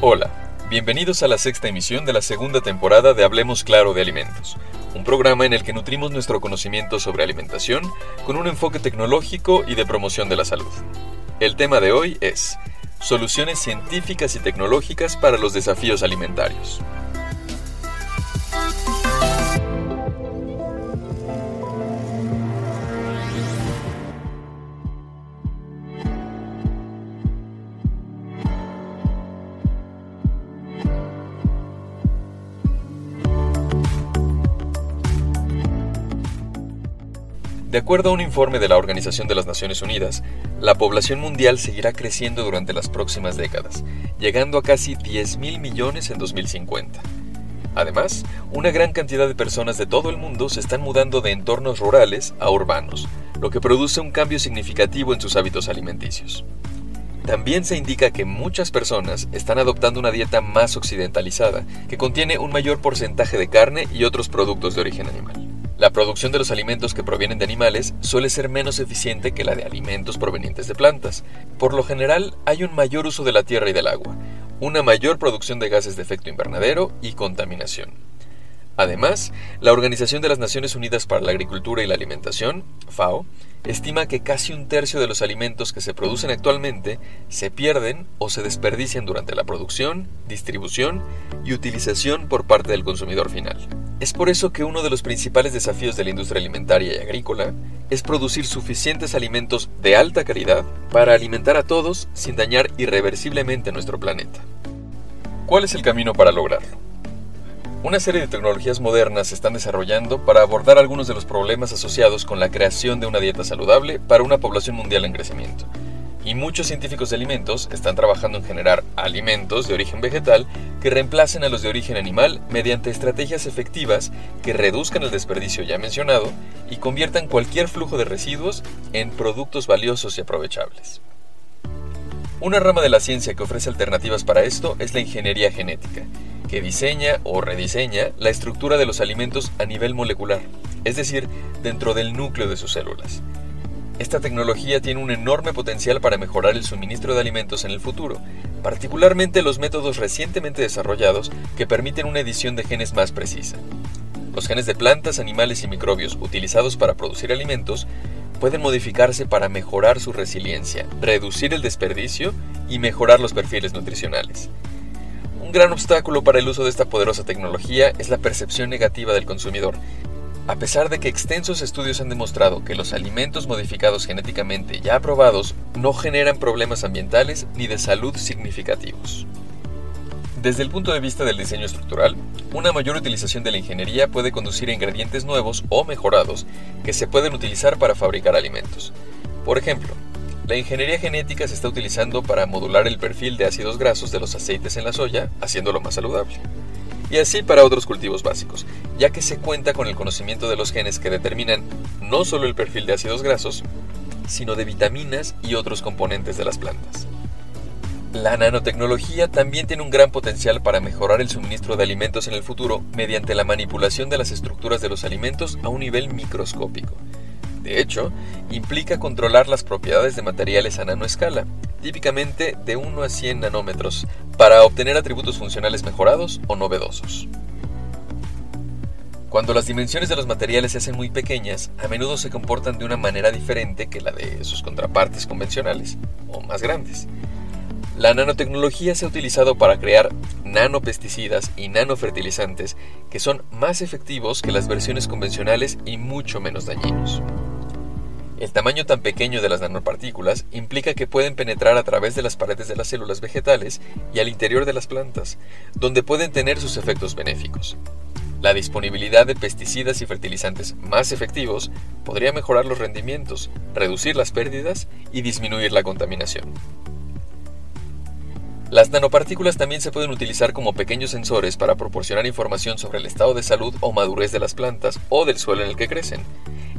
Hola, bienvenidos a la sexta emisión de la segunda temporada de Hablemos Claro de Alimentos, un programa en el que nutrimos nuestro conocimiento sobre alimentación con un enfoque tecnológico y de promoción de la salud. El tema de hoy es Soluciones científicas y tecnológicas para los desafíos alimentarios. De acuerdo a un informe de la Organización de las Naciones Unidas, la población mundial seguirá creciendo durante las próximas décadas, llegando a casi 10.000 millones en 2050. Además, una gran cantidad de personas de todo el mundo se están mudando de entornos rurales a urbanos, lo que produce un cambio significativo en sus hábitos alimenticios. También se indica que muchas personas están adoptando una dieta más occidentalizada, que contiene un mayor porcentaje de carne y otros productos de origen animal. La producción de los alimentos que provienen de animales suele ser menos eficiente que la de alimentos provenientes de plantas. Por lo general, hay un mayor uso de la tierra y del agua, una mayor producción de gases de efecto invernadero y contaminación. Además, la Organización de las Naciones Unidas para la Agricultura y la Alimentación, FAO, estima que casi un tercio de los alimentos que se producen actualmente se pierden o se desperdician durante la producción, distribución y utilización por parte del consumidor final. Es por eso que uno de los principales desafíos de la industria alimentaria y agrícola es producir suficientes alimentos de alta calidad para alimentar a todos sin dañar irreversiblemente nuestro planeta. ¿Cuál es el camino para lograrlo? Una serie de tecnologías modernas se están desarrollando para abordar algunos de los problemas asociados con la creación de una dieta saludable para una población mundial en crecimiento. Y muchos científicos de alimentos están trabajando en generar alimentos de origen vegetal que reemplacen a los de origen animal mediante estrategias efectivas que reduzcan el desperdicio ya mencionado y conviertan cualquier flujo de residuos en productos valiosos y aprovechables. Una rama de la ciencia que ofrece alternativas para esto es la ingeniería genética, que diseña o rediseña la estructura de los alimentos a nivel molecular, es decir, dentro del núcleo de sus células. Esta tecnología tiene un enorme potencial para mejorar el suministro de alimentos en el futuro, particularmente los métodos recientemente desarrollados que permiten una edición de genes más precisa. Los genes de plantas, animales y microbios utilizados para producir alimentos pueden modificarse para mejorar su resiliencia, reducir el desperdicio y mejorar los perfiles nutricionales. Un gran obstáculo para el uso de esta poderosa tecnología es la percepción negativa del consumidor. A pesar de que extensos estudios han demostrado que los alimentos modificados genéticamente ya aprobados no generan problemas ambientales ni de salud significativos. Desde el punto de vista del diseño estructural, una mayor utilización de la ingeniería puede conducir a ingredientes nuevos o mejorados que se pueden utilizar para fabricar alimentos. Por ejemplo, la ingeniería genética se está utilizando para modular el perfil de ácidos grasos de los aceites en la soya, haciéndolo más saludable. Y así para otros cultivos básicos, ya que se cuenta con el conocimiento de los genes que determinan no solo el perfil de ácidos grasos, sino de vitaminas y otros componentes de las plantas. La nanotecnología también tiene un gran potencial para mejorar el suministro de alimentos en el futuro mediante la manipulación de las estructuras de los alimentos a un nivel microscópico. De hecho, implica controlar las propiedades de materiales a nanoescala, típicamente de 1 a 100 nanómetros, para obtener atributos funcionales mejorados o novedosos. Cuando las dimensiones de los materiales se hacen muy pequeñas, a menudo se comportan de una manera diferente que la de sus contrapartes convencionales, o más grandes. La nanotecnología se ha utilizado para crear nanopesticidas y nanofertilizantes que son más efectivos que las versiones convencionales y mucho menos dañinos. El tamaño tan pequeño de las nanopartículas implica que pueden penetrar a través de las paredes de las células vegetales y al interior de las plantas, donde pueden tener sus efectos benéficos. La disponibilidad de pesticidas y fertilizantes más efectivos podría mejorar los rendimientos, reducir las pérdidas y disminuir la contaminación. Las nanopartículas también se pueden utilizar como pequeños sensores para proporcionar información sobre el estado de salud o madurez de las plantas o del suelo en el que crecen.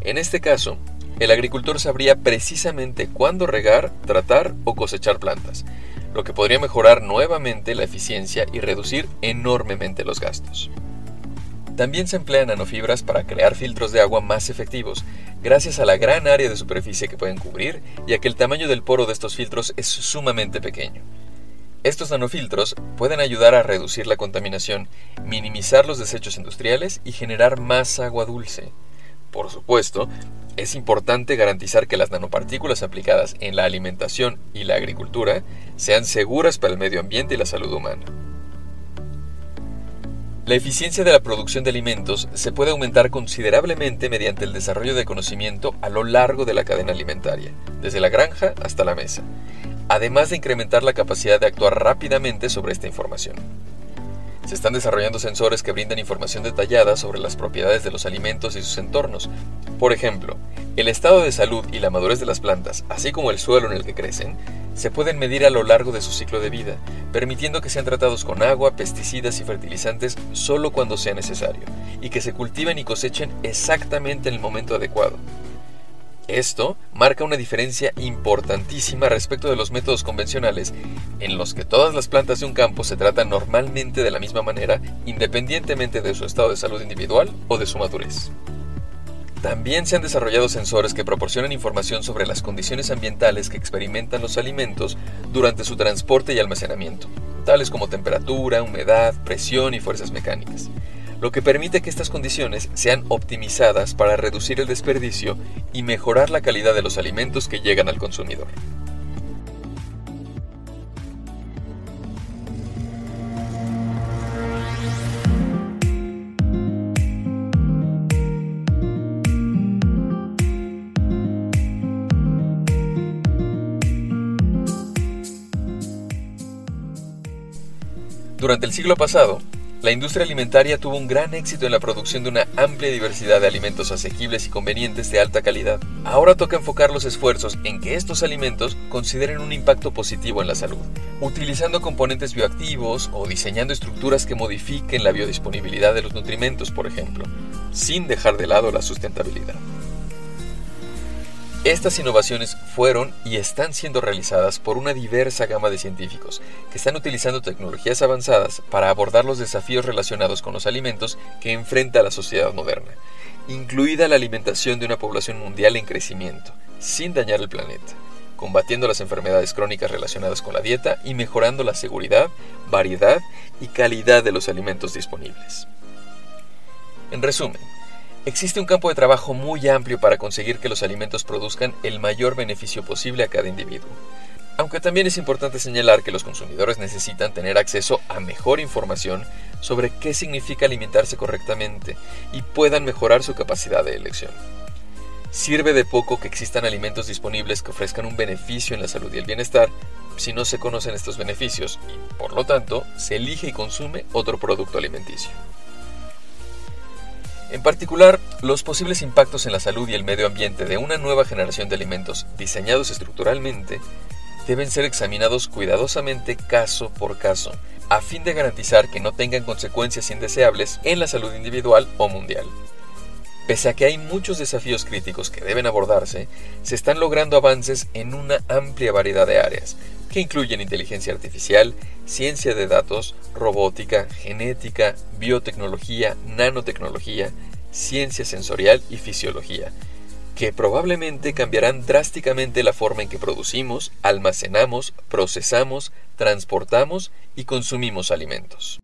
En este caso, el agricultor sabría precisamente cuándo regar, tratar o cosechar plantas, lo que podría mejorar nuevamente la eficiencia y reducir enormemente los gastos. También se emplean nanofibras para crear filtros de agua más efectivos, gracias a la gran área de superficie que pueden cubrir y a que el tamaño del poro de estos filtros es sumamente pequeño. Estos nanofiltros pueden ayudar a reducir la contaminación, minimizar los desechos industriales y generar más agua dulce. Por supuesto, es importante garantizar que las nanopartículas aplicadas en la alimentación y la agricultura sean seguras para el medio ambiente y la salud humana. La eficiencia de la producción de alimentos se puede aumentar considerablemente mediante el desarrollo de conocimiento a lo largo de la cadena alimentaria, desde la granja hasta la mesa, además de incrementar la capacidad de actuar rápidamente sobre esta información. Se están desarrollando sensores que brindan información detallada sobre las propiedades de los alimentos y sus entornos. Por ejemplo, el estado de salud y la madurez de las plantas, así como el suelo en el que crecen, se pueden medir a lo largo de su ciclo de vida, permitiendo que sean tratados con agua, pesticidas y fertilizantes solo cuando sea necesario, y que se cultiven y cosechen exactamente en el momento adecuado. Esto marca una diferencia importantísima respecto de los métodos convencionales, en los que todas las plantas de un campo se tratan normalmente de la misma manera, independientemente de su estado de salud individual o de su madurez. También se han desarrollado sensores que proporcionan información sobre las condiciones ambientales que experimentan los alimentos durante su transporte y almacenamiento, tales como temperatura, humedad, presión y fuerzas mecánicas lo que permite que estas condiciones sean optimizadas para reducir el desperdicio y mejorar la calidad de los alimentos que llegan al consumidor. Durante el siglo pasado, la industria alimentaria tuvo un gran éxito en la producción de una amplia diversidad de alimentos asequibles y convenientes de alta calidad. Ahora toca enfocar los esfuerzos en que estos alimentos consideren un impacto positivo en la salud, utilizando componentes bioactivos o diseñando estructuras que modifiquen la biodisponibilidad de los nutrimentos, por ejemplo, sin dejar de lado la sustentabilidad. Estas innovaciones fueron y están siendo realizadas por una diversa gama de científicos que están utilizando tecnologías avanzadas para abordar los desafíos relacionados con los alimentos que enfrenta la sociedad moderna, incluida la alimentación de una población mundial en crecimiento, sin dañar el planeta, combatiendo las enfermedades crónicas relacionadas con la dieta y mejorando la seguridad, variedad y calidad de los alimentos disponibles. En resumen, Existe un campo de trabajo muy amplio para conseguir que los alimentos produzcan el mayor beneficio posible a cada individuo. Aunque también es importante señalar que los consumidores necesitan tener acceso a mejor información sobre qué significa alimentarse correctamente y puedan mejorar su capacidad de elección. Sirve de poco que existan alimentos disponibles que ofrezcan un beneficio en la salud y el bienestar si no se conocen estos beneficios y, por lo tanto, se elige y consume otro producto alimenticio. En particular, los posibles impactos en la salud y el medio ambiente de una nueva generación de alimentos diseñados estructuralmente deben ser examinados cuidadosamente caso por caso, a fin de garantizar que no tengan consecuencias indeseables en la salud individual o mundial. Pese a que hay muchos desafíos críticos que deben abordarse, se están logrando avances en una amplia variedad de áreas, que incluyen inteligencia artificial, ciencia de datos, robótica, genética, biotecnología, nanotecnología, ciencia sensorial y fisiología, que probablemente cambiarán drásticamente la forma en que producimos, almacenamos, procesamos, transportamos y consumimos alimentos.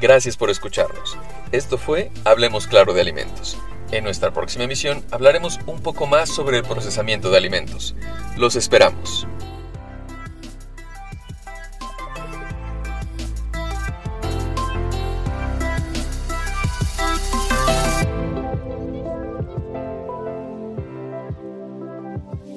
Gracias por escucharnos. Esto fue Hablemos Claro de Alimentos. En nuestra próxima emisión hablaremos un poco más sobre el procesamiento de alimentos. Los esperamos.